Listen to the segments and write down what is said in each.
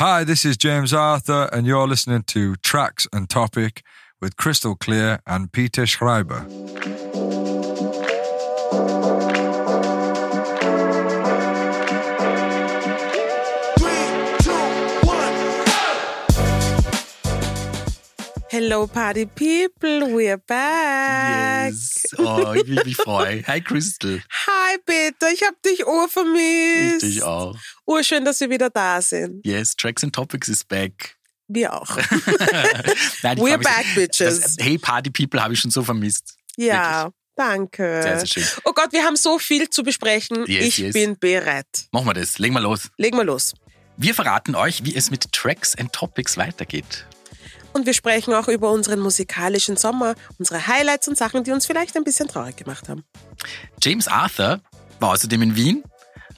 Hi, this is James Arthur, and you're listening to Tracks and Topic with Crystal Clear and Peter Schreiber. Hello, Party People, we're back. Yes. Oh, ich will mich freuen. Hi, Crystal. Hi, Peter, ich hab dich urvermisst. Ich dich auch. Urschön, dass wir wieder da sind. Yes, Tracks and Topics is back. Wir auch. Nein, We're back, so- bitches. Das, hey, Party People habe ich schon so vermisst. Ja, danke. Sehr, sehr schön. Oh Gott, wir haben so viel zu besprechen. Yes, ich yes. bin bereit. Machen wir das. Legen wir los. Legen wir los. Wir verraten euch, wie es mit Tracks and Topics weitergeht. Und wir sprechen auch über unseren musikalischen Sommer, unsere Highlights und Sachen, die uns vielleicht ein bisschen traurig gemacht haben. James Arthur war außerdem in Wien,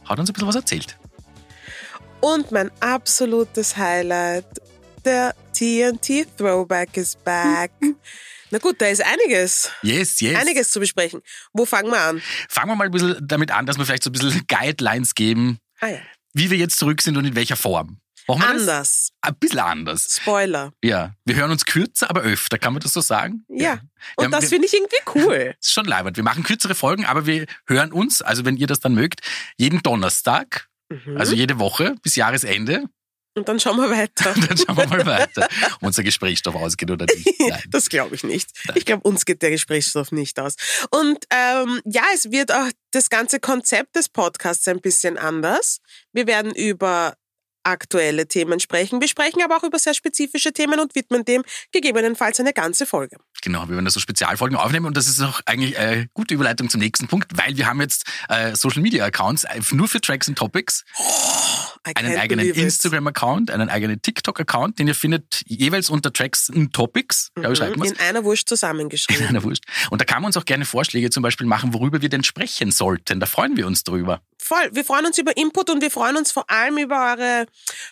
hat uns ein bisschen was erzählt. Und mein absolutes Highlight, der TNT Throwback is back. Na gut, da ist einiges. Yes, yes. Einiges zu besprechen. Wo fangen wir an? Fangen wir mal ein bisschen damit an, dass wir vielleicht so ein bisschen Guidelines geben, Ah ja. wie wir jetzt zurück sind und in welcher Form. Machen wir das? Anders. Ein bisschen anders. Spoiler. Ja, wir hören uns kürzer, aber öfter, kann man das so sagen? Ja. Wir Und haben- das finde ich irgendwie cool. ist schon leibend. Wir machen kürzere Folgen, aber wir hören uns, also wenn ihr das dann mögt, jeden Donnerstag, Mhm. also jede Woche bis Jahresende. Und dann schauen wir weiter. Dann schauen wir mal weiter, ob unser Gesprächsstoff ausgeht oder nicht. Nein. Das glaube ich nicht. Ich glaube, uns geht der Gesprächsstoff nicht aus. Und ähm, ja, es wird auch das ganze Konzept des Podcasts ein bisschen anders. Wir werden über aktuelle Themen sprechen. Wir sprechen aber auch über sehr spezifische Themen und widmen dem gegebenenfalls eine ganze Folge. Genau, wir werden da so Spezialfolgen aufnehmen und das ist auch eigentlich eine gute Überleitung zum nächsten Punkt, weil wir haben jetzt äh, Social Media Accounts äh, nur für Tracks and Topics, I einen eigenen. Instagram Account, einen eigenen TikTok Account, den ihr findet jeweils unter Tracks and Topics, glaube ich, schreibt man In einer Wurst zusammengeschrieben. Na wurscht. Und da kann man uns auch gerne Vorschläge zum Beispiel machen, worüber wir denn sprechen sollten. Da freuen wir uns drüber. Voll. Wir freuen uns über Input und wir freuen uns vor allem über eure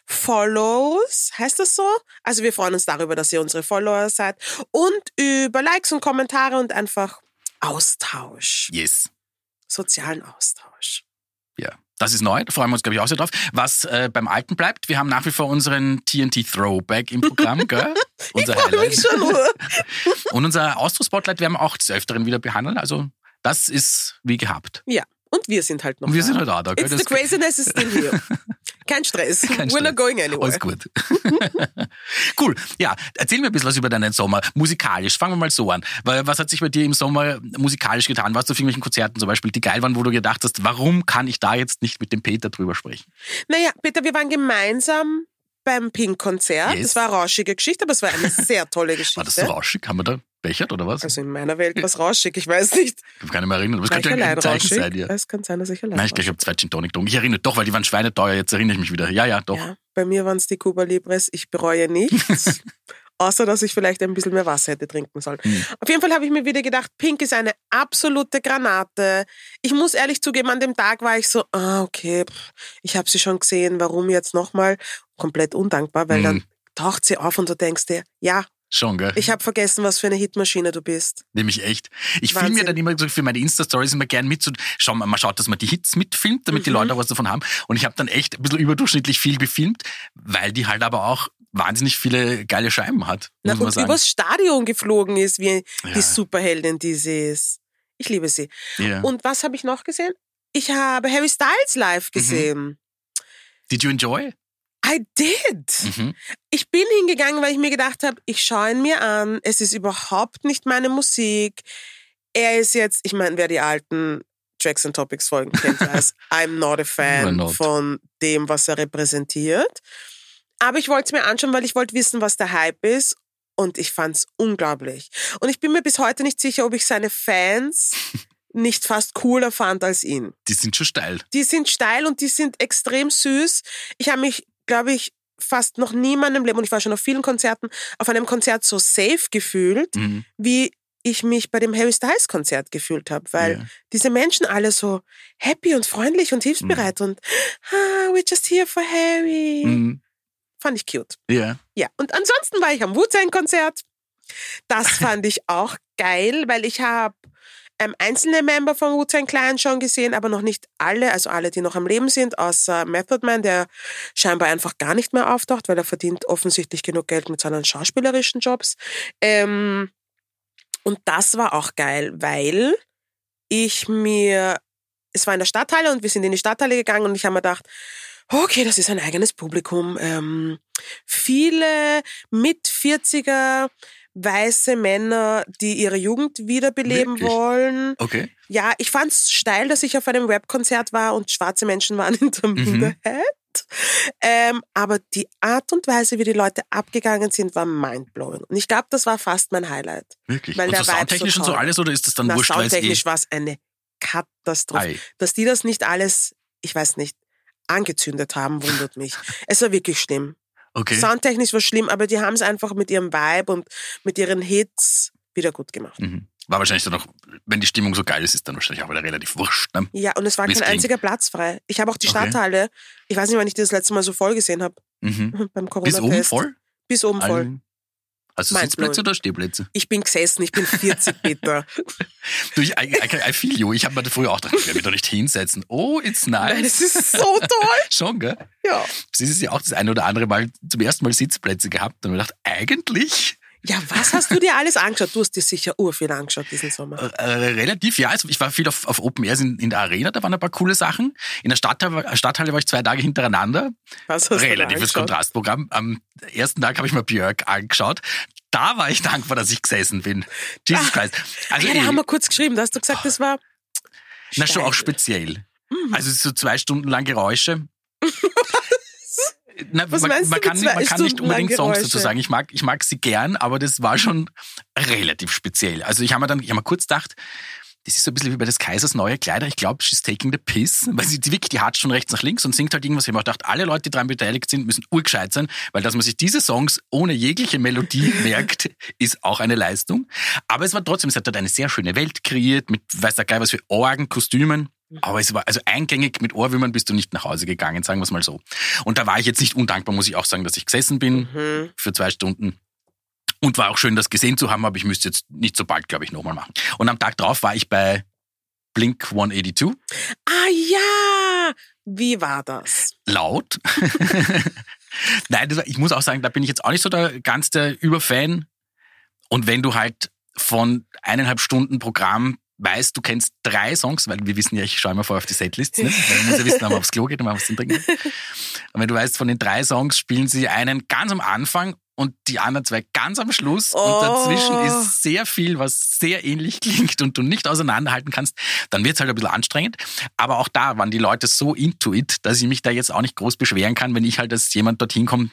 Follows. Heißt das so? Also wir freuen uns darüber, dass ihr unsere Follower seid und über Likes und Kommentare und einfach Austausch. Yes. Sozialen Austausch. Ja, das ist neu, da freuen wir uns, glaube ich, auch sehr drauf. Was äh, beim Alten bleibt, wir haben nach wie vor unseren TNT Throwback im Programm, gell? Unser mich Highlight. schon nur. Und unser Austro-Spotlight werden wir auch des Öfteren wieder behandeln. Also, das ist wie gehabt. Ja. Und wir sind halt noch Und wir da. sind halt auch da, gell? It's Das- the craziness is still here. Kein Stress. Kein We're Stress. not going anywhere. Alles gut. cool. Ja, erzähl mir ein bisschen was über deinen Sommer. Musikalisch. Fangen wir mal so an. Was hat sich bei dir im Sommer musikalisch getan? Warst du auf irgendwelchen Konzerten zum Beispiel, die geil waren, wo du gedacht hast, warum kann ich da jetzt nicht mit dem Peter drüber sprechen? Naja, Peter, wir waren gemeinsam beim Pink-Konzert. Yes. Es war eine rauschige Geschichte, aber es war eine sehr tolle Geschichte. War das so rauschig? Haben wir da bechert oder was? Also in meiner Welt was rauschig, ich weiß nicht. Ich kann nicht mehr erinnern. Aber es könnte ja ein Zeichen rauschig? sein, ja. Es kann sein, dass ich allein Nein, ich glaube, ich habe zwei Gin Tonic getrunken. Ich erinnere doch, weil die waren schweineteuer. Jetzt erinnere ich mich wieder. Ja, ja, doch. Ja, bei mir waren es die Cuba Libres. Ich bereue nichts. Außer, dass ich vielleicht ein bisschen mehr Wasser hätte trinken sollen. Hm. Auf jeden Fall habe ich mir wieder gedacht, Pink ist eine absolute Granate. Ich muss ehrlich zugeben, an dem Tag war ich so, ah, okay, ich habe sie schon gesehen, warum jetzt nochmal? Komplett undankbar, weil Hm. dann taucht sie auf und du denkst dir, ja, Schon, gell? ich habe vergessen, was für eine Hitmaschine du bist. Nämlich echt. Ich filme mir Wahnsinn. dann immer so für meine Insta-Stories immer gern mit. So, schau mal, man schaut, dass man die Hits mitfilmt, damit Mhm. die Leute auch was davon haben. Und ich habe dann echt ein bisschen überdurchschnittlich viel gefilmt, weil die halt aber auch wahnsinnig viele geile Scheiben hat, Na, muss man und sagen. übers Stadion geflogen ist, wie Ja. die Superheldin, die sie ist. Ich liebe sie. Ja. Und was habe ich noch gesehen? Ich habe Harry Styles Mhm. live gesehen. Did you enjoy? I did. Mhm. Ich bin hingegangen, weil ich mir gedacht habe, ich schaue ihn mir an. Es ist überhaupt nicht meine Musik. Er ist jetzt, ich meine, wer die alten Tracks and Topics Folgen kennt, weiß, I'm not a fan not. von dem, was er repräsentiert. Aber ich wollte es mir anschauen, weil ich wollte wissen, was der Hype ist. Und ich fand's unglaublich. Und ich bin mir bis heute nicht sicher, ob ich seine Fans nicht fast cooler fand als ihn. Die sind schon steil. Die sind steil und die sind extrem süß. Ich habe mich, glaube ich, fast noch nie in meinem Leben, und ich war schon auf vielen Konzerten, auf einem Konzert so safe gefühlt, Mhm. wie ich mich bei dem Harry Styles Konzert gefühlt habe, weil Ja. diese Menschen alle so happy und freundlich und hilfsbereit und ah, we're just here for Harry. Mhm. Fand ich cute. Ja. Ja, und ansonsten war ich am Wu-Tang-Konzert. Das fand ich auch geil, weil ich habe ähm, einzelne Member von Wu-Tang Clan schon gesehen, aber noch nicht alle, also alle, die noch am Leben sind, außer Method Man, der scheinbar einfach gar nicht mehr auftaucht, weil er verdient offensichtlich genug Geld mit seinen schauspielerischen Jobs. Ähm, und das war auch geil, weil ich mir, es war in der Stadthalle und wir sind in die Stadthalle gegangen und ich habe mir gedacht, okay, das ist ein eigenes Publikum. Ähm, viele mit 40er weiße Männer, die ihre Jugend wiederbeleben Wirklich? wollen. Okay. Ja, ich fand's steil, dass ich auf einem Rap-Konzert war und schwarze Menschen waren in der Mhm. Minderheit. Ähm, aber die Art und Weise, wie die Leute abgegangen sind, war mindblowing. Und ich glaube, das war fast mein Highlight. Wirklich. Weil und der so soundtechnisch so und so alles oder ist das dann Na, wurscht, soundtechnisch war es eine Katastrophe. Ei. Dass die das nicht alles, ich weiß nicht, angezündet haben, wundert mich. es war wirklich schlimm. Okay. Soundtechnisch war schlimm, aber die haben es einfach mit ihrem Vibe und mit ihren Hits wieder gut gemacht. Mhm. War wahrscheinlich dann noch, wenn die Stimmung so geil ist, ist dann wahrscheinlich auch wieder relativ wurscht. Ne? Ja, und es war Wie's kein klingt. einziger Platz frei. Ich habe auch die Okay. Stadthalle, ich weiß nicht, wann ich die das letzte Mal so voll gesehen habe, Mhm. beim Bis Corona-Test. oben voll? Bis oben voll. Allen? Also Mindblowing. Sitzplätze oder Stehplätze? Ich bin gesessen, ich bin 40 Meter. Du, ich, I, I, I feel you. Ich habe mir früher auch gedacht, ich werde mich doch nicht hinsetzen. Oh, it's Nein, nice. es ist so toll. Schon, gell? Ja. Das ist ja auch das eine oder andere Mal zum ersten Mal Sitzplätze gehabt und mir gedacht, eigentlich Ja, was hast du dir alles angeschaut? Du hast dir sicher urviel angeschaut diesen Sommer. äh, relativ, ja. Also ich war viel auf, auf Open Airs in, in der Arena, da waren ein paar coole Sachen. In der Stadthalle, Stadthalle war ich zwei Tage hintereinander. Was hast du Relatives angeschaut? Kontrastprogramm. Am ersten Tag habe ich mir Björk angeschaut. Da war ich dankbar, dass ich gesessen bin. Jesus Christ. Also ja, da haben wir kurz geschrieben. Da hast du gesagt, das war. na, schon auch steil. speziell. Mhm. Also so zwei Stunden lang Geräusche. Na, Was man, meinst du man mit kann, nicht- man kann nicht unbedingt Songs dazu sagen. Ich mag, ich mag sie gern, aber das war schon relativ speziell. Also ich habe mir dann, ich habe mir kurz gedacht, das ist so ein bisschen wie bei des Kaisers neue Kleider. Ich glaube, she's taking the piss, weil sie die wirklich, die hat schon rechts nach links und singt halt irgendwas. Ich habe mir gedacht, alle Leute, die daran beteiligt sind, müssen urgescheit sein, weil dass man sich diese Songs ohne jegliche Melodie merkt, ist auch eine Leistung. Aber es war trotzdem, es hat dort eine sehr schöne Welt kreiert mit, weiß der Geil was für Orgen, Kostümen. Aber es war, also eingängig mit Ohrwürmern bist du nicht nach Hause gegangen, sagen wir es mal so. Und da war ich jetzt nicht undankbar, muss ich auch sagen, dass ich gesessen bin Mhm. für zwei Stunden. Und war auch schön, das gesehen zu haben, aber ich müsste jetzt nicht so bald, glaube ich, nochmal machen. Und am Tag drauf war ich bei Blink 182. Ah ja! Wie war das? Laut. Nein, das war, ich muss auch sagen, da bin ich jetzt auch nicht so der ganz der Überfan. Und wenn du halt von eineinhalb Stunden Programm weißt, du kennst drei Songs, weil wir wissen ja, ich schaue immer vorher auf die Setlists, ne? weil man muss ja wissen, wenn man aufs Klo geht und zum Trinken. Und wenn du weißt, von den drei Songs spielen sie einen ganz am Anfang und die anderen zwei ganz am Schluss und Oh. dazwischen ist sehr viel, was sehr ähnlich klingt und du nicht auseinanderhalten kannst, dann wird's halt ein bisschen anstrengend. Aber auch da waren die Leute so into it, dass ich mich da jetzt auch nicht groß beschweren kann, wenn ich halt als jemand dorthin komme,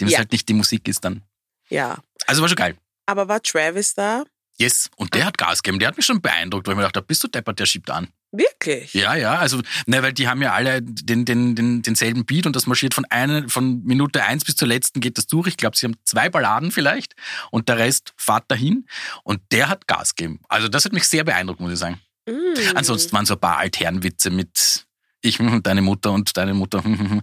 dem es Ja. halt nicht die Musik ist dann. Ja. Also war schon geil. Aber war Travis da? Yes. Und der hat Gas gegeben. Der hat mich schon beeindruckt, weil ich mir gedacht habe, bist du deppert, der schiebt an. Wirklich? Ja, ja, also, ne, weil die haben ja alle den, den, den, denselben Beat und das marschiert von einer, von Minute eins bis zur letzten geht das durch. Ich glaube, sie haben zwei Balladen vielleicht und der Rest fahrt dahin und der hat Gas gegeben. Also das hat mich sehr beeindruckt, muss ich sagen. Mm. Ansonsten waren so ein paar Altherrenwitze mit ich und deine Mutter und deine Mutter. Und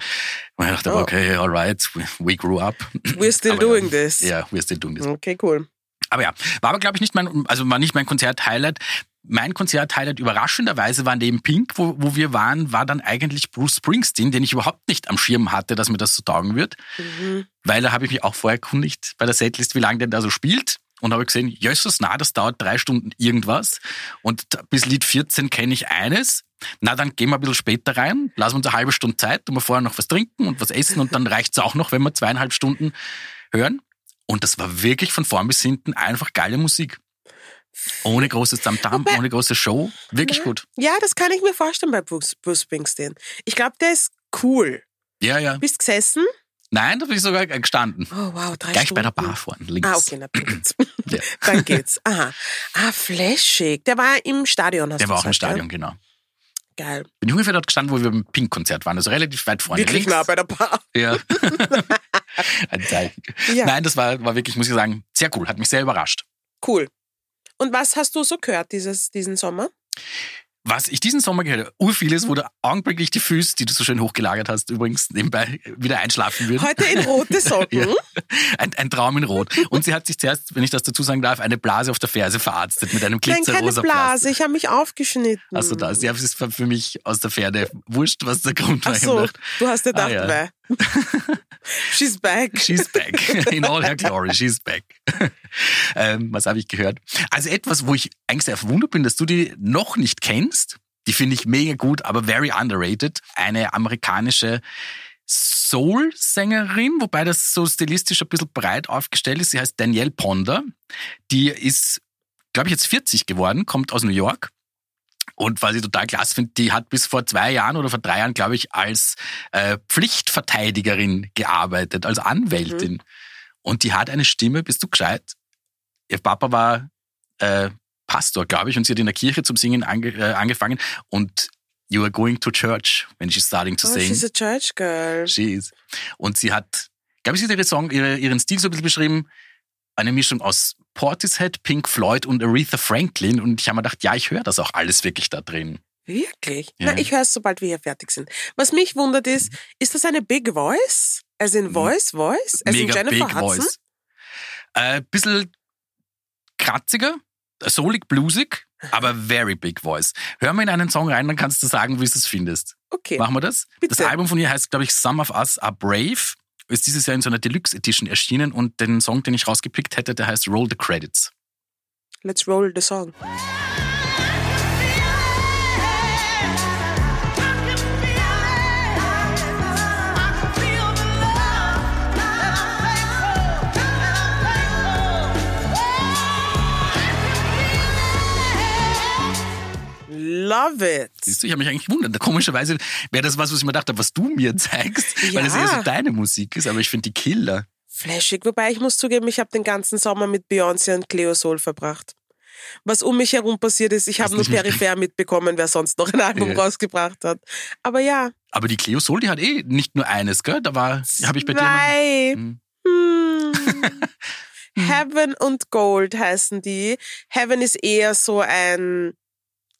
ich dachte, Oh. okay, alright, we, we grew up. We're still Aber doing this. Ja, we're still doing this. Okay, cool. Aber ja, war aber glaube ich nicht mein, also war nicht mein Konzert-Highlight. Mein Konzert-Highlight überraschenderweise war neben Pink, wo, wo wir waren, war dann eigentlich Bruce Springsteen, den ich überhaupt nicht am Schirm hatte, dass mir das so taugen wird. Mhm. Weil da habe ich mich auch vorher erkundigt bei der Setlist, wie lange denn da so spielt. Und habe gesehen, jösses, na, das dauert drei Stunden irgendwas. Und bis Lied 14 kenne ich eines. Na, dann gehen wir ein bisschen später rein, lassen wir uns eine halbe Stunde Zeit, tun wir vorher noch was trinken und was essen und dann reicht's auch noch, wenn wir zweieinhalb Stunden hören. Und das war wirklich von vorn bis hinten einfach geile Musik. Ohne großes Tamtam, ohne große Show. Wirklich Na, gut. Ja, das kann ich mir vorstellen bei Bruce, Bruce Springsteen. Ich glaube, der ist cool. Ja, ja. Bist gesessen? Nein, da bin ich sogar gestanden. Oh, wow, drei Gleich Stunden. bei der Bar vorne, links. Ah, okay, na, dann geht's. Ja. dann geht's. Aha. Ah, flashig. Der war im Stadion, hast Der du war auch im gesagt, Stadion, genau. Ja? Geil. Bin ich ungefähr dort gestanden, wo wir beim Pink-Konzert waren, also relativ weit vorne. Wirklich links. nah bei der Bar. Ja. Ein Zeichen. Ja. Nein, das war, war wirklich, muss ich sagen, sehr cool. Hat mich sehr überrascht. Cool. Und was hast du so gehört dieses, diesen Sommer? Was ich diesen Sommer gehört habe, urvielles, wo du augenblicklich die Füße, die du so schön hochgelagert hast, übrigens nebenbei wieder einschlafen würden. Heute in rote Socken. Ja. Ein, ein Traum in Rot. Und sie hat sich zuerst, wenn ich das dazu sagen darf, eine Blase auf der Ferse verarztet mit einem Nein, keine glitzerrosa Blase. Ich habe mich aufgeschnitten. Also das, ja, ist für mich aus der Ferne wurscht, was der Grund war. Ach so, du hast dir Ah, gedacht, ja. She's back. She's back. In all her glory, she's back. ähm, was habe ich gehört? Also etwas, wo ich eigentlich sehr verwundert bin, dass du die noch nicht kennst. Die finde ich mega gut, aber very underrated. Eine amerikanische Soul-Sängerin, wobei das so stilistisch ein bisschen breit aufgestellt ist. Sie heißt Danielle Ponder. Die ist, glaube ich, jetzt 40 geworden, kommt aus New York. Und was ich total klasse finde, die hat bis vor zwei Jahren oder vor drei Jahren, glaube ich, als äh, Pflichtverteidigerin gearbeitet, als Anwältin. Und die hat eine Stimme, bist du gescheit? Ihr Papa war äh, Pastor, glaube ich, und sie hat in der Kirche zum Singen ange, äh, angefangen. Und You are going to church when she's starting to Oh, sing. she's a church girl. She is. Und sie hat, glaube ich, sie hat ihre Song, ihre, ihren Stil so ein bisschen beschrieben. Eine Mischung aus Portishead, Pink Floyd und Aretha Franklin. Und ich habe mir gedacht, ja, ich höre das auch alles wirklich da drin. Wirklich? Ja. Na, ich höre es, sobald wir hier fertig sind. Was mich wundert ist, ist das eine Big Voice? As in Voice, Voice? As in Mhm. Jennifer Big Hudson? Voice. Äh, bisschen kratziger, soulig, bluesig, aber very big voice. Hör mal in einen Song rein, dann kannst du sagen, wie du es findest. Okay. Machen wir das? Bitte. Das Album von ihr heißt, glaube ich, Some of Us Are Brave. Ist dieses Jahr in so einer Deluxe Edition erschienen und den Song, den ich rausgepickt hätte, der heißt Roll the Credits. Let's roll the song. Love it. Siehst du, ich habe mich eigentlich gewundert. Komischerweise wäre das was, was ich mir dachte, was du mir zeigst, weil das Ja. eher so deine Musik ist, aber ich finde die Killer. Flashig, wobei ich muss zugeben, ich habe den ganzen Sommer mit Beyoncé und Cleo Soul verbracht. Was um mich herum passiert ist, ich habe nur peripher mitbekommen, wer sonst noch ein Album Ja. rausgebracht hat. Aber ja, Aber die Cleo Soul, die hat eh nicht nur eines, gell? Da war, habe ich bei dir. noch-. Hm. Hm. Heaven und Gold heißen die. Heaven ist eher so ein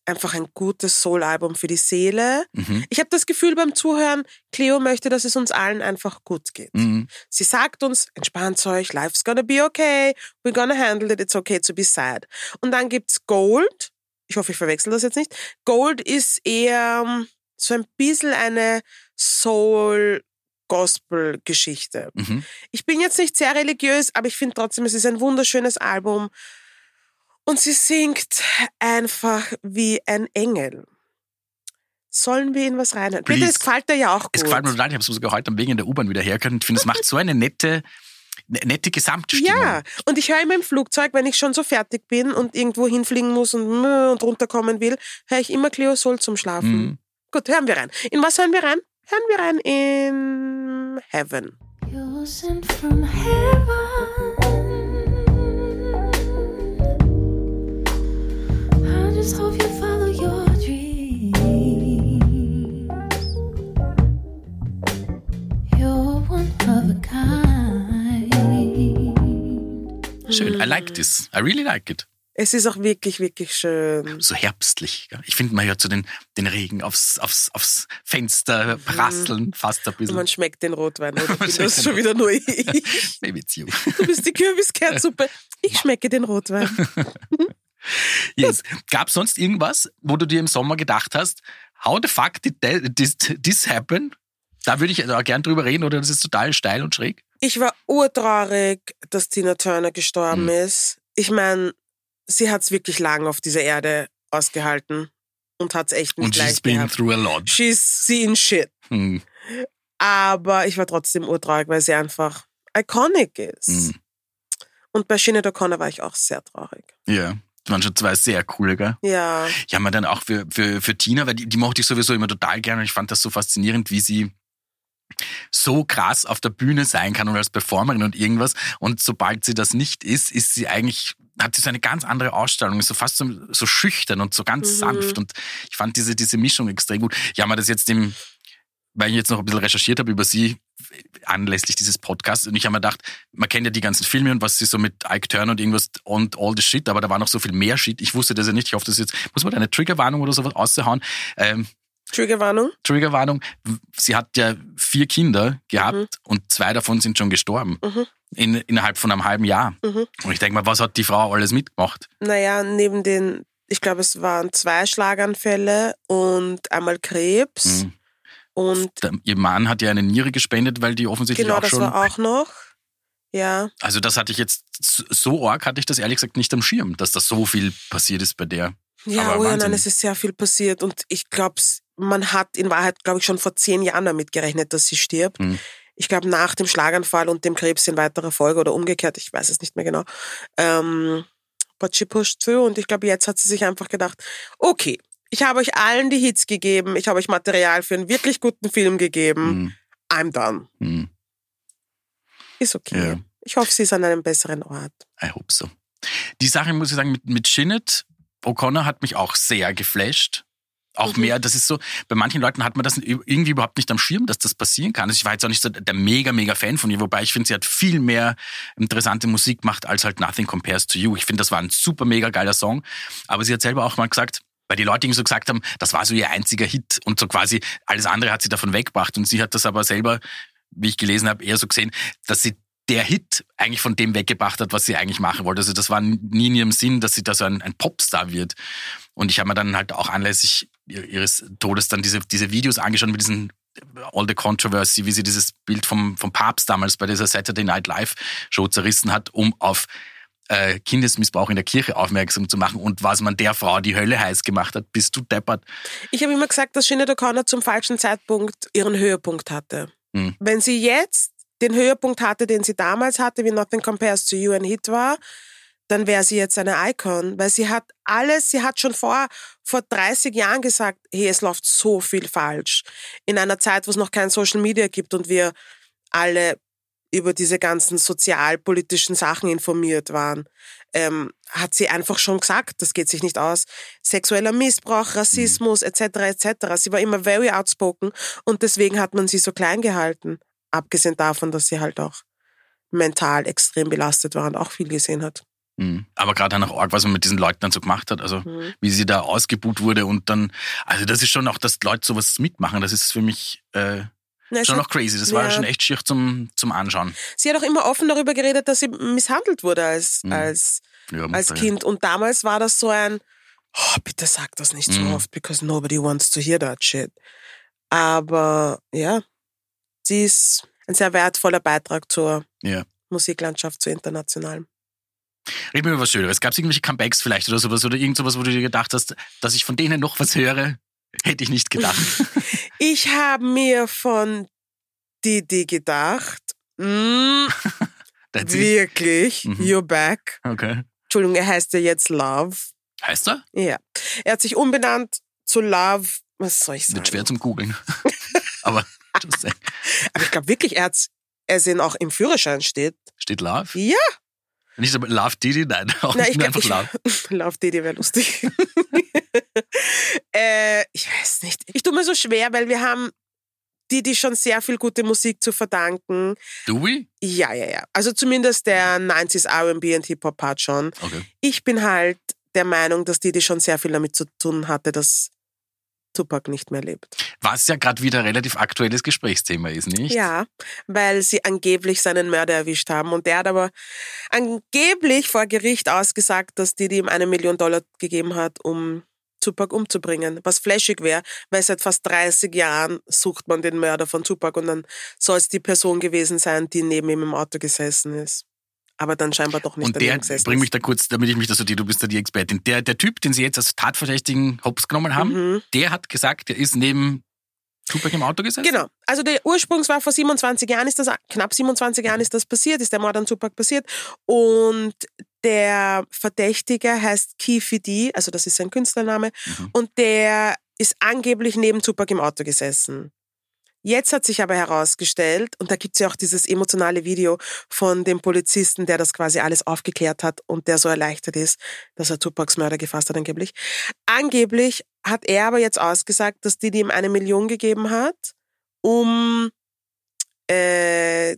einfach ein gutes Soul-Album für die Seele. Mhm. Ich habe das Gefühl beim Zuhören, Cleo möchte, dass es uns allen einfach gut geht. Mhm. Sie sagt uns, entspannt euch, life's gonna be okay, we're gonna handle it, it's okay to be sad. Und dann gibt's Gold. Ich hoffe, ich verwechsel das jetzt nicht. Gold ist eher ähm, so ein bisschen eine Soul-Gospel-Geschichte. Mhm. Ich bin jetzt nicht sehr religiös, aber ich finde trotzdem, es ist ein wunderschönes Album. Und sie singt einfach wie ein Engel. Sollen wir in was reinhören? Bitte, es gefällt dir ja auch gut. Es gefällt mir total. Ich habe es sogar heute am Wegen in der U-Bahn wieder hergehört ich finde, es macht so eine nette, ne- nette Gesamtstimmung. Ja, und ich höre immer im Flugzeug, wenn ich schon so fertig bin und irgendwo hinfliegen muss und, mh und runterkommen will, höre ich immer Cleo Soul zum Schlafen. Mhm. Gut, hören wir rein. In was hören wir rein? Hören wir rein in Heaven. You're sent from heaven. Schön. I like this. I really like it. Es ist auch wirklich, wirklich schön. So herbstlich. Gell? Ich finde, man hört so den, den Regen aufs, aufs, aufs Fenster prasseln, fast ein Und bisschen. man schmeckt den Rotwein. Oder das den schon wieder nur ich? Maybe it's you. Du bist die Kürbiskernsuppe. Ich schmecke den Rotwein. Yes. Gab sonst irgendwas, wo du dir im Sommer gedacht hast, how the fuck did this, this happen? Da würde ich auch gern drüber reden oder das ist total steil und schräg. Ich war urtraurig, dass Tina Turner gestorben Mhm. ist. Ich meine, sie hat's wirklich lang auf dieser Erde ausgehalten und hat's echt nicht Und she's leicht been gehabt. through a lot. She's seen shit. Hm. Aber ich war trotzdem urtraurig, weil sie einfach iconic ist. Mhm. Und bei Sinead O'Connor war ich auch sehr traurig. Ja. Das waren schon zwei sehr coole, gell? Ja. Ja, man dann auch für, für, für Tina, weil die, die mochte ich sowieso immer total gerne und ich fand das so faszinierend, wie sie so krass auf der Bühne sein kann und als Performerin und irgendwas. Und sobald sie das nicht ist, ist sie eigentlich, hat sie so eine ganz andere Ausstrahlung, ist so fast so, so schüchtern und so ganz Mhm. sanft. Und ich fand diese, diese Mischung extrem gut. Ja, man das jetzt im weil ich jetzt noch ein bisschen recherchiert habe über sie, anlässlich dieses Podcasts. Und ich habe mir gedacht, man kennt ja die ganzen Filme und was sie so mit Ike Turner und irgendwas und all the shit, aber da war noch so viel mehr Shit. Ich wusste das ja nicht. Ich hoffe, das jetzt, muss man da eine Triggerwarnung oder sowas aushauen? Ähm, Triggerwarnung. Triggerwarnung. Sie hat ja vier Kinder gehabt und zwei davon sind schon gestorben. Mhm. In, innerhalb von einem halben Jahr. Mhm. Und ich denke mal, was hat die Frau alles mitgemacht? Naja, neben den, ich glaube, es waren zwei Schlaganfälle und einmal Krebs. Und ihr Mann hat ja eine Niere gespendet, weil die offensichtlich genau, auch das schon. war auch noch. Ja, Also das hatte ich jetzt so- arg hatte ich das ehrlich gesagt nicht am Schirm, dass da so viel passiert ist bei der. ja, Aber oh ja, nein, es ist sehr viel passiert und ich glaube, man hat in Wahrheit, glaube ich, schon vor zehn Jahren damit gerechnet, dass sie stirbt. Mhm. Ich glaube, nach dem Schlaganfall und dem Krebs in weiterer Folge oder umgekehrt, ich weiß es nicht mehr genau. Ähm, but she pushed through und ich glaube, jetzt hat sie sich einfach gedacht, okay, ich habe euch allen die Hits gegeben, ich habe euch Material für einen wirklich guten Film gegeben, Hm, I'm done. hm, Ist okay. Ja. Ich hoffe, sie ist an einem besseren Ort. I hope so. Die Sache, muss ich sagen, mit, mit Shinnet O'Connor hat mich auch sehr geflasht. Auch Mhm. mehr, das ist so, bei manchen Leuten hat man das irgendwie überhaupt nicht am Schirm, dass das passieren kann. Also ich war jetzt auch nicht so der mega, mega Fan von ihr, wobei ich finde, sie hat viel mehr interessante Musik gemacht als halt Nothing Compares to You. Ich finde, das war ein super, mega geiler Song. Aber sie hat selber auch mal gesagt, weil die Leute irgendwie so gesagt haben, das war so ihr einziger Hit und so quasi alles andere hat sie davon weggebracht. Und sie hat das aber selber, wie ich gelesen habe, eher so gesehen, dass sie der Hit eigentlich von dem weggebracht hat, was sie eigentlich machen wollte. Also das war nie in ihrem Sinn, dass sie da so ein, ein Popstar wird. Und ich habe mir dann halt auch anlässlich ihres Todes dann diese, diese Videos angeschaut mit diesen All the Controversy, wie sie dieses Bild vom, vom Papst damals bei dieser Saturday Night Live Show zerrissen hat, um auf äh, Kindesmissbrauch in der Kirche aufmerksam zu machen und was man der Frau die Hölle heiß gemacht hat, bist du deppert. Ich habe immer gesagt, dass Sinead O'Connor zum falschen Zeitpunkt ihren Höhepunkt hatte. Hm. Wenn sie jetzt den Höhepunkt hatte, den sie damals hatte, wie Nothing Compares to You ein Hit war, dann wäre sie jetzt eine Icon, weil sie hat alles, sie hat schon vor, vor 30 Jahren gesagt, hey, es läuft so viel falsch. In einer Zeit, wo es noch kein Social Media gibt und wir alle über diese ganzen sozialpolitischen Sachen informiert waren, ähm, hat sie einfach schon gesagt, das geht sich nicht aus. Sexueller Missbrauch, Rassismus etc. etc. Sie war immer very outspoken und deswegen hat man sie so klein gehalten. Abgesehen davon, dass sie halt auch mental extrem belastet war und auch viel gesehen hat. Mhm. Aber gerade dann auch arg, was man mit diesen Leuten dann so gemacht hat, also Mhm. wie sie da ausgebuht wurde und dann, also das ist schon auch, dass Leute sowas mitmachen, das ist für mich äh, Na, schon noch crazy. Das war ja. schon echt schier zum, zum Anschauen. Sie hat auch immer offen darüber geredet, dass sie misshandelt wurde als, Mhm. als, Ja, als Kind. Und damals war das so ein, oh, bitte sag das nicht Mhm. so oft, because nobody wants to hear that shit. Aber ja, sie ist ein sehr wertvoller Beitrag zur Ja. Musiklandschaft, zur internationalen. Reden wir über was Schöneres. Gab es irgendwelche Comebacks vielleicht oder sowas oder irgend sowas, wo du dir gedacht hast, dass ich von denen noch was höre? Hätte ich nicht gedacht. Ich habe mir von Didi gedacht, mm, wirklich, Mhm. you're back. Okay. Entschuldigung, er heißt ja jetzt Love. Heißt er? Ja. Er hat sich umbenannt zu Love. Was soll ich sagen? Wird schwer zum Googeln. Aber. Aber ich glaube wirklich, er hat es in auch im Führerschein steht. steht Love? Ja. Nicht aber Love Didi, nein. Auch Na, ich nur glaub, einfach ich, Love. Love Didi wäre lustig. äh, ich weiß nicht. Ich tue mir so schwer, weil wir haben Didi schon sehr viel gute Musik zu verdanken. Do we? Ja, ja, ja. Also zumindest der 90s R&B und Hip-Hop-Part schon. Okay. Ich bin halt der Meinung, dass Didi schon sehr viel damit zu tun hatte, dass Tupac nicht mehr lebt. Was ja gerade wieder relativ aktuelles Gesprächsthema ist, nicht? Ja, weil sie angeblich seinen Mörder erwischt haben. Und der hat aber angeblich vor Gericht ausgesagt, dass Didi ihm eine Million Dollar gegeben hat, um Tupac umzubringen. Was flashig wäre, weil seit fast 30 Jahren sucht man den Mörder von Tupac und dann soll es die Person gewesen sein, die neben ihm im Auto gesessen ist. Aber dann scheinbar doch nicht Und der, bring mich da kurz, damit ich mich da so, du bist da die Expertin. Der, der Typ, den sie jetzt als Tatverdächtigen hops genommen haben, Mhm. der hat gesagt, der ist neben Tupac im Auto gesessen? Genau. Also der Ursprungs war vor 27 Jahren ist das, knapp 27 Jahren ist das passiert, ist der Mord an Tupac passiert. Und der Verdächtige heißt D, also das ist sein Künstlername. Mhm. Und der ist angeblich neben Tupac im Auto gesessen. Jetzt hat sich aber herausgestellt, und da gibt's ja auch dieses emotionale Video von dem Polizisten, der das quasi alles aufgeklärt hat und der so erleichtert ist, dass er Tupacs Mörder gefasst hat angeblich. Angeblich hat er aber jetzt ausgesagt, dass die ihm eine Million gegeben hat, um äh,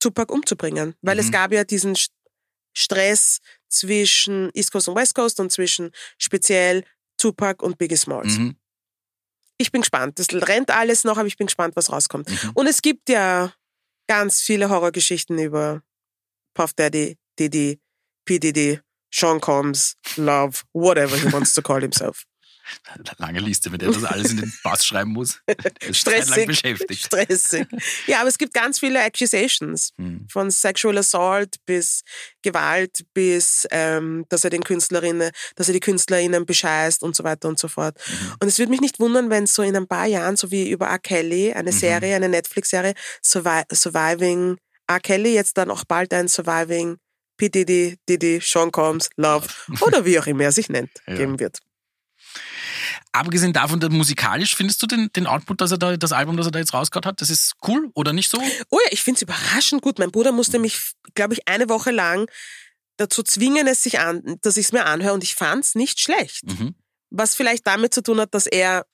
Tupac umzubringen. Weil es Mhm. gab ja diesen Stress zwischen East Coast und West Coast und zwischen speziell Tupac und Biggie Smalls. Mhm. Ich bin gespannt. Das rennt alles noch, aber ich bin gespannt, was rauskommt. Mhm. Und es gibt ja ganz viele Horrorgeschichten über Puff Daddy, Diddy, P. Diddy, Sean Combs, Love, whatever he wants to call himself. Lange Liste, mit der das alles in den Pass schreiben muss. Stressig. beschäftigt. Stressig. Ja, aber es gibt ganz viele Accusations. Hm. Von Sexual Assault bis Gewalt bis, ähm, dass er den Künstlerinnen, dass er die KünstlerInnen bescheißt und so weiter und so fort. Mhm. Und es würde mich nicht wundern, wenn so in ein paar Jahren, so wie über R. Kelly, eine Mhm. Serie, eine Netflix-Serie, Survi Surviving R. Kelly, jetzt dann auch bald ein Surviving P. Diddy, Diddy, Sean Combs, Love oder wie auch immer er sich nennt, Ja. geben wird. Abgesehen davon, musikalisch, findest du den, den Output, dass er da, das Album, das er da jetzt rausgehauen hat, das ist cool oder nicht so? Oh ja, ich finde es überraschend gut. Mein Bruder musste mich, glaube ich, eine Woche lang dazu zwingen, es sich an, dass ich es mir anhöre und ich fand es nicht schlecht. Mhm. Was vielleicht damit zu tun hat, dass er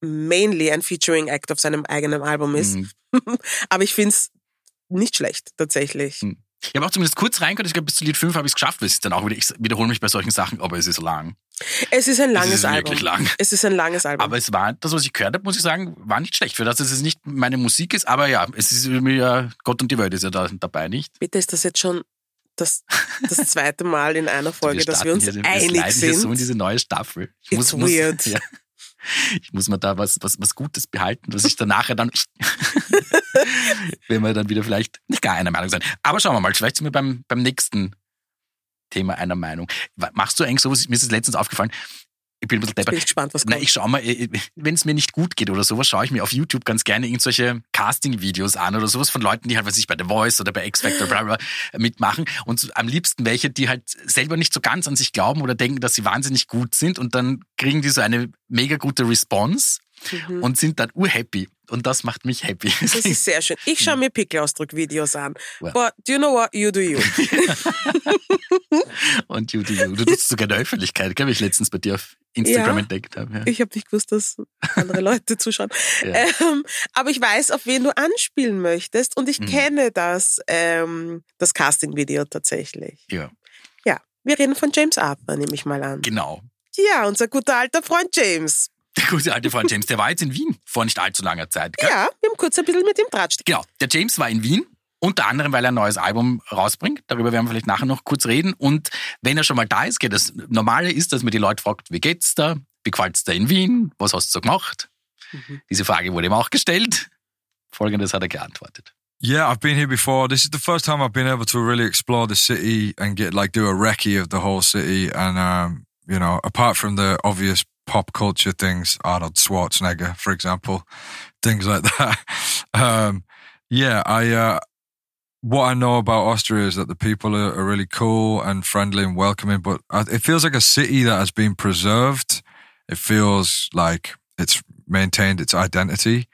mainly ein Featuring Act auf seinem eigenen Album ist. Mhm. Aber ich finde es nicht schlecht, tatsächlich. Mhm. Ich habe auch zumindest kurz reingehört, ich glaube, bis zu Lied 5 habe ich es geschafft, weil es ist dann auch wieder, ich wiederhole mich bei solchen Sachen, aber es ist lang. Es ist ein langes es ist Album. wirklich lang. Es ist ein langes Album. Aber es war, das, was ich gehört habe, muss ich sagen, war nicht schlecht. Für das, dass es nicht meine Musik ist, aber ja, es ist mir ja, Gott und die Welt ist ja da dabei, nicht? Bitte ist das jetzt schon das, das zweite Mal in einer Folge, dass wir uns hier, einig wir hier so in sind. diese neue Staffel. Ich It's weird. ja, ich muss mir da was, was, was Gutes behalten, dass ich dann nachher dann, wenn wir dann wieder vielleicht nicht gar einer Meinung sein. Aber schauen wir mal, vielleicht sind wir beim, beim nächsten Thema einer Meinung. Machst du eigentlich sowas, mir ist es letztens aufgefallen, ich bin ein bisschen Bin deppert. ich gespannt, was kommt. ich schau mal, wenn es mir nicht gut geht oder sowas, schaue ich mir auf YouTube ganz gerne irgendwelche Casting-Videos an oder sowas von Leuten, die halt, was weiß ich, bei The Voice oder bei X Factor bla, bla, mitmachen. Und am liebsten welche, die halt selber nicht so ganz an sich glauben oder denken, dass sie wahnsinnig gut sind und dann kriegen die so eine mega gute Response Mhm. und sind dann urhappy. Und das macht mich happy. Das ist sehr schön. Ich schaue mir Pickelausdruck-Videos an. Well. But do you know what? You do you. und du, du, du tust sogar in der Öffentlichkeit, wie ich letztens bei dir auf Instagram Ja. entdeckt habe. Ja. Ich habe nicht gewusst, dass andere Leute zuschauen. Ja. Ähm, aber ich weiß, auf wen du anspielen möchtest und ich Mhm. kenne das, ähm, das Casting-Video tatsächlich. ja, Ja, wir reden von James Arthur, nehme ich mal an. genau. Ja, unser guter alter Freund James. Der gute alte Freund James, der war jetzt in Wien vor nicht allzu langer Zeit. Gell? Ja, wir haben kurz ein bisschen mit ihm tratscht. Genau, der James war in Wien, unter anderem, weil er ein neues Album rausbringt. Darüber werden wir vielleicht nachher noch kurz reden. Und wenn er schon mal da ist, geht das Normale ist, dass man die Leute fragt, wie geht's da? Wie gefällt's da in Wien? Was hast du so gemacht? Mhm. Diese Frage wurde ihm auch gestellt. Folgendes hat er geantwortet. Yeah, I've been here before. This is the first time I've been able to really explore the city and get like do a recce of the whole city. And um, you know, apart from the obvious pop culture things, Arnold Schwarzenegger, for example, things like that. Um, yeah, I uh, what I know about Austria is that the people are, are really cool and friendly and welcoming, but it feels like a city that has been preserved. It feels like it's maintained its identity.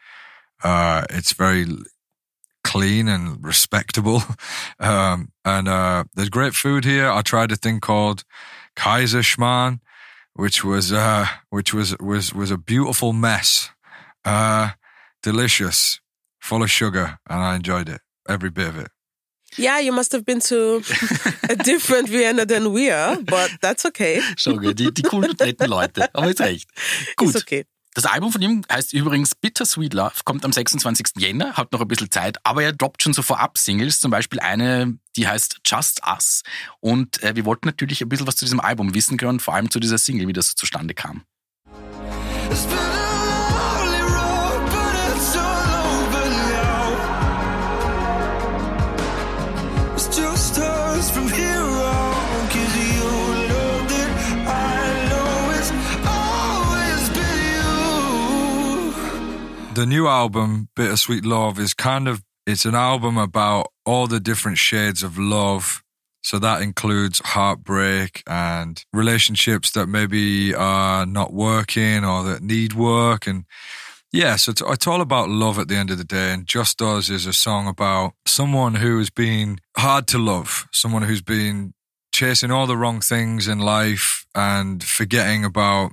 Uh, it's very clean and respectable. Um, and uh, there's great food here. I tried a thing called Kaiser Schmarrn, which was uh, which was was was a beautiful mess, uh, delicious, full of sugar, and I enjoyed it every bit of it. Yeah, you must have been to a different Vienna than we are, but that's okay. Schon, gell? die, die coolen und netten Leute. Aber ist recht. Gut. Ist okay. Das Album von ihm heißt übrigens Bittersweet Love, kommt am 26. Jänner, hat noch ein bisschen Zeit, aber er droppt schon so vorab Singles, zum Beispiel eine, die heißt Just Us. Und äh, wir wollten natürlich ein bisschen was zu diesem Album wissen können, vor allem zu dieser Single, wie das so zustande kam. The new album, Bittersweet Love, is kind of it's an album about all the different shades of love. So that includes heartbreak and relationships that maybe are not working or that need work. And yeah, so it's, it's all about love at the end of the day. And Just Us is a song about someone who has been hard to love, someone who's been chasing all the wrong things in life and forgetting about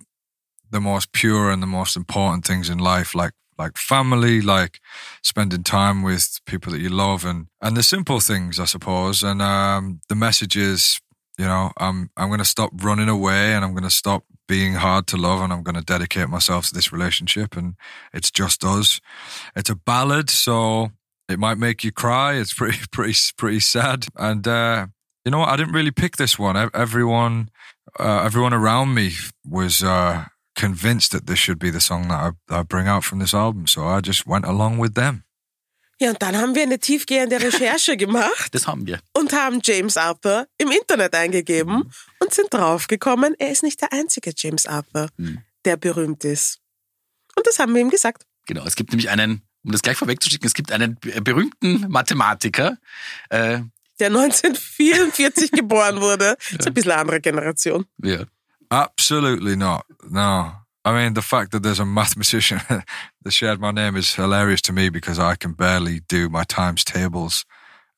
the most pure and the most important things in life, like like family, like spending time with people that you love and, and the simple things, I suppose. And, um, the message is, you know, I'm, I'm going to stop running away and I'm going to stop being hard to love and I'm going to dedicate myself to this relationship. And it's just us. It's a ballad. So it might make you cry. It's pretty, pretty, pretty sad. And, uh, you know what? I didn't really pick this one. Everyone, uh, everyone around me was, uh, convinced that this should be the song that I, that I bring out from this album. So I just went along with them. Ja, und dann haben wir eine tiefgehende Recherche gemacht Das haben wir. und haben James Arthur im Internet eingegeben und sind draufgekommen, er ist nicht der einzige James Arthur, der berühmt ist. Und das haben wir ihm gesagt. Genau, es gibt nämlich einen, um das gleich vorwegzuschicken, es gibt einen b- berühmten Mathematiker, äh, Der 1944 geboren wurde. Ist ein bisschen eine andere Generation. ja, Absolutely not. No. I mean, the fact that there's a mathematician that shared my name is hilarious to me because I can barely do my times tables.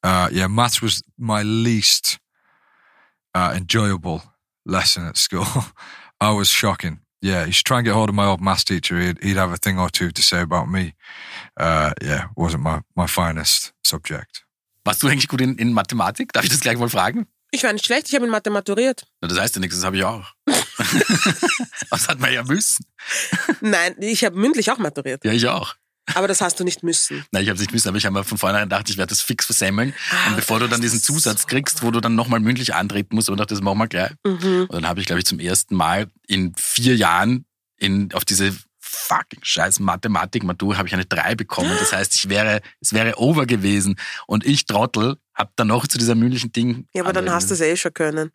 Uh, yeah, maths was my least uh, enjoyable lesson at school. I was shocking. Yeah, you should try and get hold of my old maths teacher. He'd, he'd have a thing or two to say about me. Uh, yeah, wasn't my, my finest subject. warst du eigentlich gut in, in Mathematik? Darf ich das gleich mal fragen? Ich war nicht schlecht, ich habe in Mathe maturiert. Na, das heißt ja nichts, das habe ich auch. das hat man ja müssen. Nein, ich habe mündlich auch maturiert. Ja, ich auch. Aber das hast du nicht müssen. Nein, ich habe es nicht müssen, aber ich habe mir von vornherein gedacht, ich werde das fix versemmeln. Ah, und bevor du dann diesen Zusatz kriegst, wo du dann nochmal mündlich antreten musst, und dachte, das machen wir gleich. Mhm. Und dann habe ich, glaube ich, zum ersten Mal in vier Jahren in, auf diese fucking scheiß Mathematik-Matur habe ich eine 3 bekommen. Das heißt, ich wäre, es wäre over gewesen. Und ich, Trottel, habe dann noch zu dieser mündlichen Ding. Ja, aber dann hast du es eh schon können.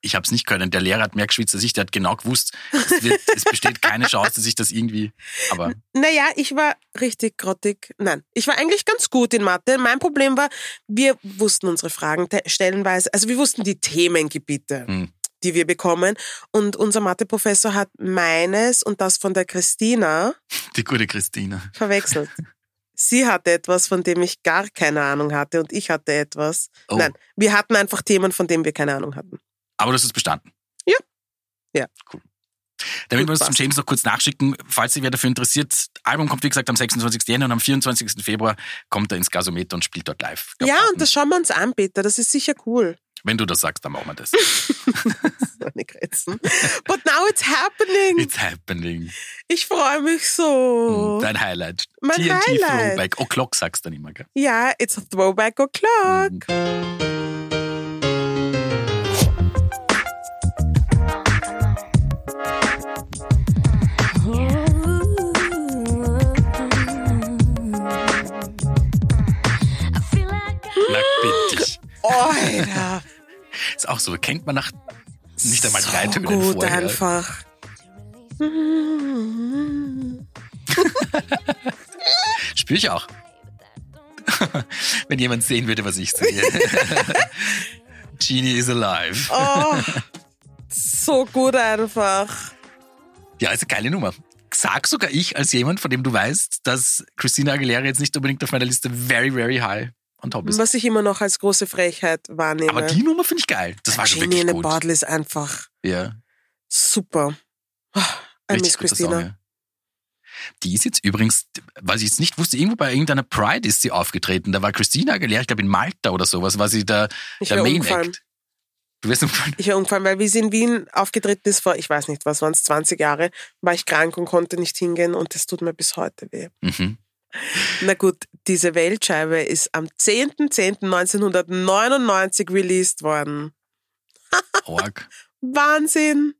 Ich habe es nicht können. Der Lehrer hat mehr geschwitzt als ich. Der hat genau gewusst, es, wird, es besteht keine Chance, dass ich das irgendwie. Aber Naja, ich war richtig grottig. Nein, ich war eigentlich ganz gut in Mathe. Mein Problem war, wir wussten unsere Fragen te- stellenweise, also wir wussten die Themengebiete, Hm. die wir bekommen. Und unser Matheprofessor hat meines und das von der Christina die gute Christina. verwechselt. Sie hatte etwas, von dem ich gar keine Ahnung hatte und ich hatte etwas. Oh. Nein, wir hatten einfach Themen, von denen wir keine Ahnung hatten. Aber das ist bestanden. Ja. Ja. Cool. Damit Gut, wir uns zum. James noch kurz nachschicken, falls sich wer dafür interessiert. Album kommt, wie gesagt, am 26. Jänner und am 24. Februar kommt er ins Gasometer und spielt dort live. Glaub, Ja, Daten- und das schauen wir uns an, Peter. Das ist sicher cool. Wenn du das sagst, dann machen wir das. Meine Grenzen. But now it's happening. It's happening. Ich freue mich so. Dein Highlight. Mein TNT Highlight. Throwback. O'Clock sagst du dann immer, gell? Ja, it's a throwback o'clock. Na Alter. Ist auch so, kennt man nach nicht einmal drei so Tönen gut vorher. einfach. Spür ich auch. Wenn jemand sehen würde, was ich sehe. Genie is alive. Oh, so gut einfach. Ja, ist eine geile Nummer. Sag sogar ich als jemand, von dem du weißt, dass Christina Aguilera jetzt nicht unbedingt auf meiner Liste very, very high on top ist. Was ich immer noch als große Frechheit wahrnehme. Aber die Nummer finde ich geil. Das war schon Genie wirklich gut. Bottle ist einfach Ja, super. Oh, I richtig miss Christina. Song, ja. Die ist jetzt übrigens, was ich jetzt nicht wusste, irgendwo bei irgendeiner Pride ist sie aufgetreten. Da war Christina Aguilera, ich glaube in Malta oder sowas, war sie der, Ich der Main umgefallen. Act. Du wirst umgefallen. Ich war umgefallen, weil wie sie in Wien aufgetreten ist vor, ich weiß nicht, was waren es, 20 Jahre, war ich krank und konnte nicht hingehen und das tut mir bis heute weh. Mhm. Na gut, diese Weltscheibe ist am 10.10.1999 released worden. Org. Wahnsinn!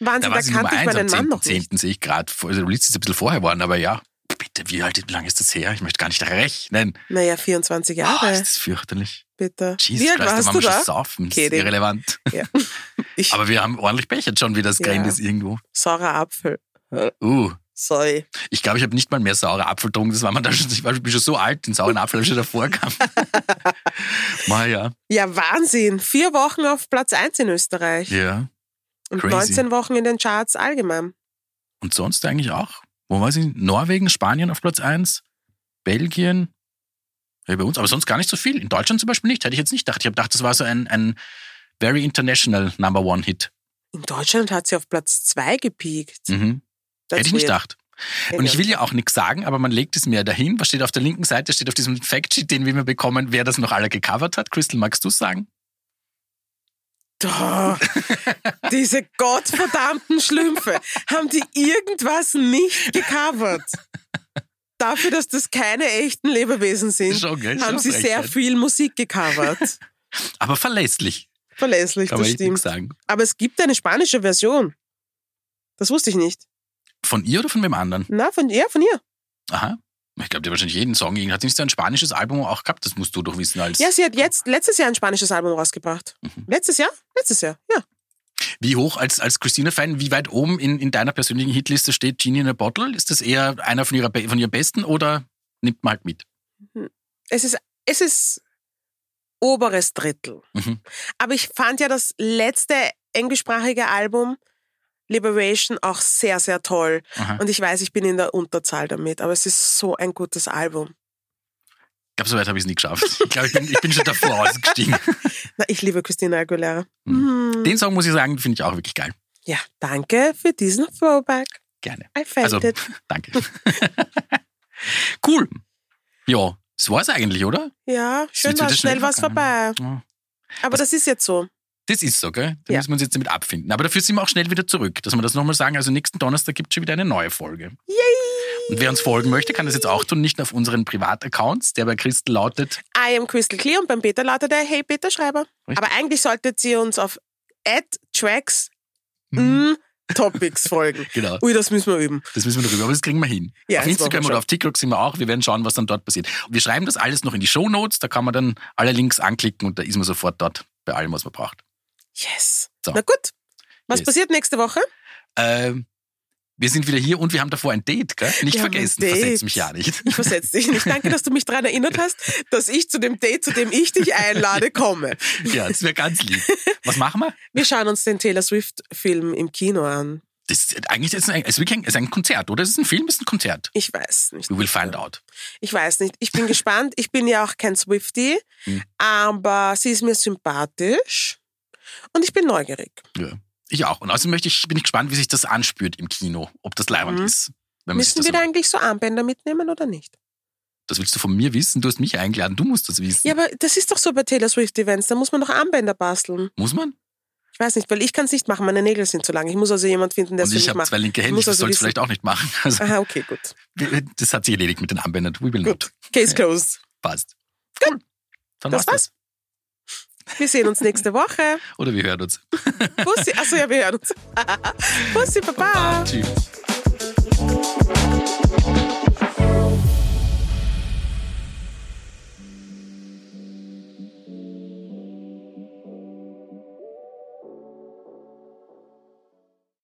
Wahnsinn, Da da, kannte ich 1 am meinen Mann noch 10. nicht. sehe ich gerade. Also Release ist ein bisschen vorher worden, aber ja. Bitte, wie, alt, wie lange ist das her? Ich möchte gar nicht rechnen. Naja, 24 Oh, Jahre, ist das fürchterlich. bitte. Jesus Wie alt Christ, da warst waren du wir schon da? saufen. Das ist irrelevant. Ja. Aber wir haben ordentlich Pech jetzt schon, wie das Ja. Grind ist irgendwo. saurer Apfel. Uh, Sorry. ich glaube, ich habe nicht mal mehr saure Apfel getrunken. Das war man da schon, ich war ich bin schon so alt, den sauren Apfel habe ich schon davor gehabt. Mal ja. Ja, Wahnsinn. Vier Wochen auf Platz 1 in Österreich. Ja. und crazy. 19 Wochen in den Charts allgemein. Und sonst eigentlich auch. Wo war sie? Norwegen, Spanien auf Platz 1, Belgien. Ja, bei uns, aber sonst gar nicht so viel. In Deutschland zum Beispiel nicht. Hätte ich jetzt nicht gedacht. Ich habe gedacht, das war so ein, ein very international Number One Hit. In Deutschland hat sie auf Platz 2 gepiekt. Mhm. Hätte ich nicht gedacht. Und ich will ja auch nichts sagen, aber man legt es mir dahin. Was steht auf der linken Seite? Steht auf diesem Factsheet, den wir immer bekommen, wer das noch alle gecovert hat. Crystal, magst du sagen? Da, diese gottverdammten Schlümpfe. Haben die irgendwas nicht gecovert? Dafür, dass das keine echten Lebewesen sind, Schon, gell? haben Schon sie sehr Frechheit. viel Musik gecovert. Aber verlässlich, Verlässlich, kann das stimmt. sagen. Aber es gibt eine spanische Version. Das wusste ich nicht. Von ihr oder von wem anderen? Na, von ihr, von ihr. Aha. Ich glaube, die hat wahrscheinlich jeden Song. Hat sie nicht so ein spanisches Album auch gehabt? Das musst du doch wissen als. Ja, sie hat jetzt letztes Jahr ein spanisches Album rausgebracht. Mhm. Letztes Jahr? Letztes Jahr, ja. Wie hoch als, als Christina-Fan, wie weit oben in, in deiner persönlichen Hitliste steht Genie in a Bottle? Ist das eher einer von, ihrer, von ihren besten oder nimmt man halt mit? Es ist, es ist oberes Drittel. Mhm. Aber ich fand ja das letzte englischsprachige Album Liberation auch sehr, sehr toll. Aha. Und ich weiß, ich bin in der Unterzahl damit, aber es ist so ein gutes Album. Ich glaube, so weit habe ich es nie geschafft. Ich glaube, ich bin, ich bin schon davor ausgestiegen. Na, ich liebe Christina Aguilera. Mhm. Den Song muss ich sagen, finde ich auch wirklich geil. Ja, danke für diesen Throwback. Gerne. I felt Also, it. danke. cool. Ja, das war's eigentlich, oder? Ja, schön war es schnell was vergangen. vorbei. Ja. Aber das ist jetzt so. Das ist so, gell? Da Ja. müssen wir uns jetzt damit abfinden. Aber dafür sind wir auch schnell wieder zurück, dass wir das nochmal sagen. Also nächsten Donnerstag gibt es schon wieder eine neue Folge. Yay! Und wer uns folgen möchte, kann das jetzt auch tun, nicht nur auf unseren Privataccounts, der bei Christel lautet. I am Crystal Clear und beim Peter lautet er Hey Peter Schreiber. Richtig. Aber eigentlich solltet ihr uns auf tracks mm, Topics folgen. Genau. Ui, das müssen wir üben. Das müssen wir noch rüber, aber das kriegen wir hin. Ja, auf Instagram oder auf TikTok sind wir auch. Wir werden schauen, was dann dort passiert. Wir schreiben das alles noch in die Show Notes. Da kann man dann alle Links anklicken und da ist man sofort dort bei allem, was man braucht. Yes. So. Na gut. Was Yes. passiert nächste Woche? Ähm, wir sind wieder hier und wir haben davor ein Date, gell? Nicht Wir vergessen, versetz mich ja nicht. Ich versetze dich nicht. Danke, dass du mich daran erinnert hast, dass ich zu dem Date, zu dem ich dich einlade, komme. Ja, das wäre ganz lieb. Was machen wir? Wir schauen uns den Taylor Swift-Film im Kino an. Das ist, eigentlich ist es ein, ist ein, es ist ein Konzert, oder? Es ist ein Film, es ist ein Konzert. Ich weiß nicht. We will find out. Ich weiß nicht. Ich bin gespannt. Ich bin ja auch kein Swifty, Hm. aber sie ist mir sympathisch und ich bin neugierig. Ja. Ich auch. Und außerdem möchte ich, bin ich gespannt, wie sich das anspürt im Kino, ob das leibend Mhm. ist. Müssen wir da eigentlich so Armbänder mitnehmen oder nicht? das willst du von mir wissen? Du hast mich eingeladen, du musst das wissen. Ja, aber das ist doch so bei Taylor Swift-Events. Da muss man doch Armbänder basteln. Muss man? Ich weiß nicht, weil ich kann es nicht machen. Meine Nägel sind zu lang. Ich muss also jemand finden, der es Und für ich mich habe macht. zwei linke Ich Hände, ich also soll es vielleicht auch nicht machen. Also, Aha, okay, gut. das hat sich erledigt mit den Armbändern. We will Gut. not. Case closed. Passt. Cool. Dann Das war's das. Wir sehen uns nächste Woche. Oder wir hören uns. Bussi. Achso, ja, wir hören uns. Bussi, Baba. Tschüss.